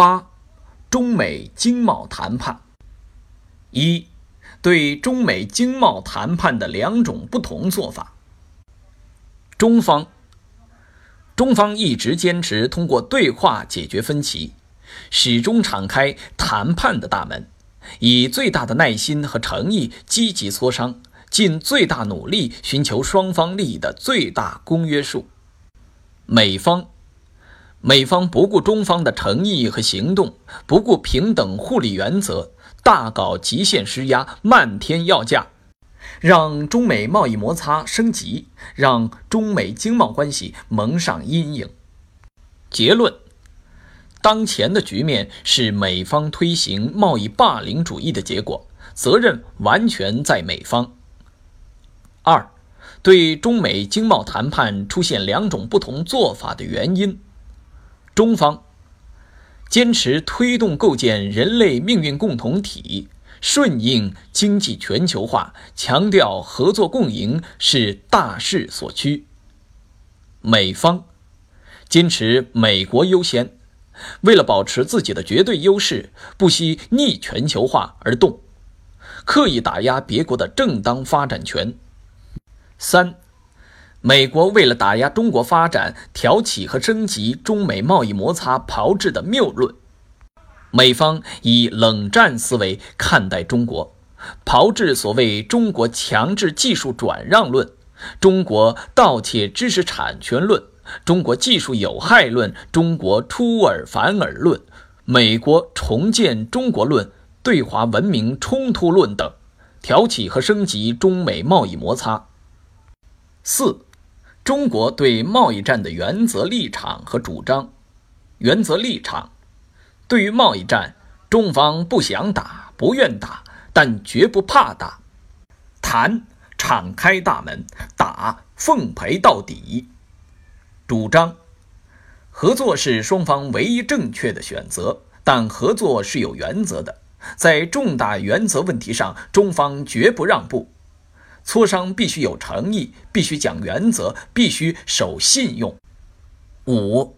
八、中美经贸谈判。一、对中美经贸谈判的两种不同做法。中方，中方一直坚持通过对话解决分歧，始终敞开谈判的大门，以最大的耐心和诚意积极磋商，尽最大努力寻求双方利益的最大公约数。美方。美方不顾中方的诚意和行动，不顾平等互利原则，大搞极限施压、漫天要价，让中美贸易摩擦升级，让中美经贸关系蒙上阴影。结论：当前的局面是美方推行贸易霸凌主义的结果，责任完全在美方。二，对中美经贸谈判出现两种不同做法的原因。中方坚持推动构建人类命运共同体，顺应经济全球化，强调合作共赢是大势所趋。美方坚持美国优先，为了保持自己的绝对优势，不惜逆全球化而动，刻意打压别国的正当发展权。三。美国为了打压中国发展，挑起和升级中美贸易摩擦炮制的谬论。美方以冷战思维看待中国，炮制所谓中国强制技术转让论、中国盗窃知识产权论、中国技术有害论、中国出尔反尔论、美国重建中国论、对华文明冲突论等，挑起和升级中美贸易摩擦。四。中国对贸易战的原则立场和主张。原则立场：对于贸易战，中方不想打，不愿打，但绝不怕打。谈，敞开大门；打，奉陪到底。主张：合作是双方唯一正确的选择，但合作是有原则的，在重大原则问题上，中方绝不让步。磋商必须有诚意，必须讲原则，必须守信用。五，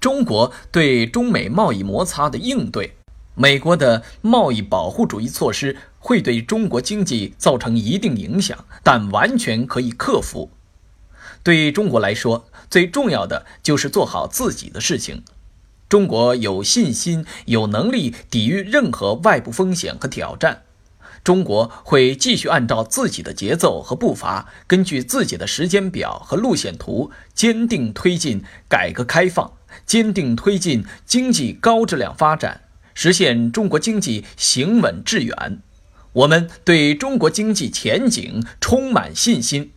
中国对中美贸易摩擦的应对，美国的贸易保护主义措施会对中国经济造成一定影响，但完全可以克服。对中国来说，最重要的就是做好自己的事情。中国有信心、有能力抵御任何外部风险和挑战。中国会继续按照自己的节奏和步伐，根据自己的时间表和路线图，坚定推进改革开放，坚定推进经济高质量发展，实现中国经济行稳致远。我们对中国经济前景充满信心。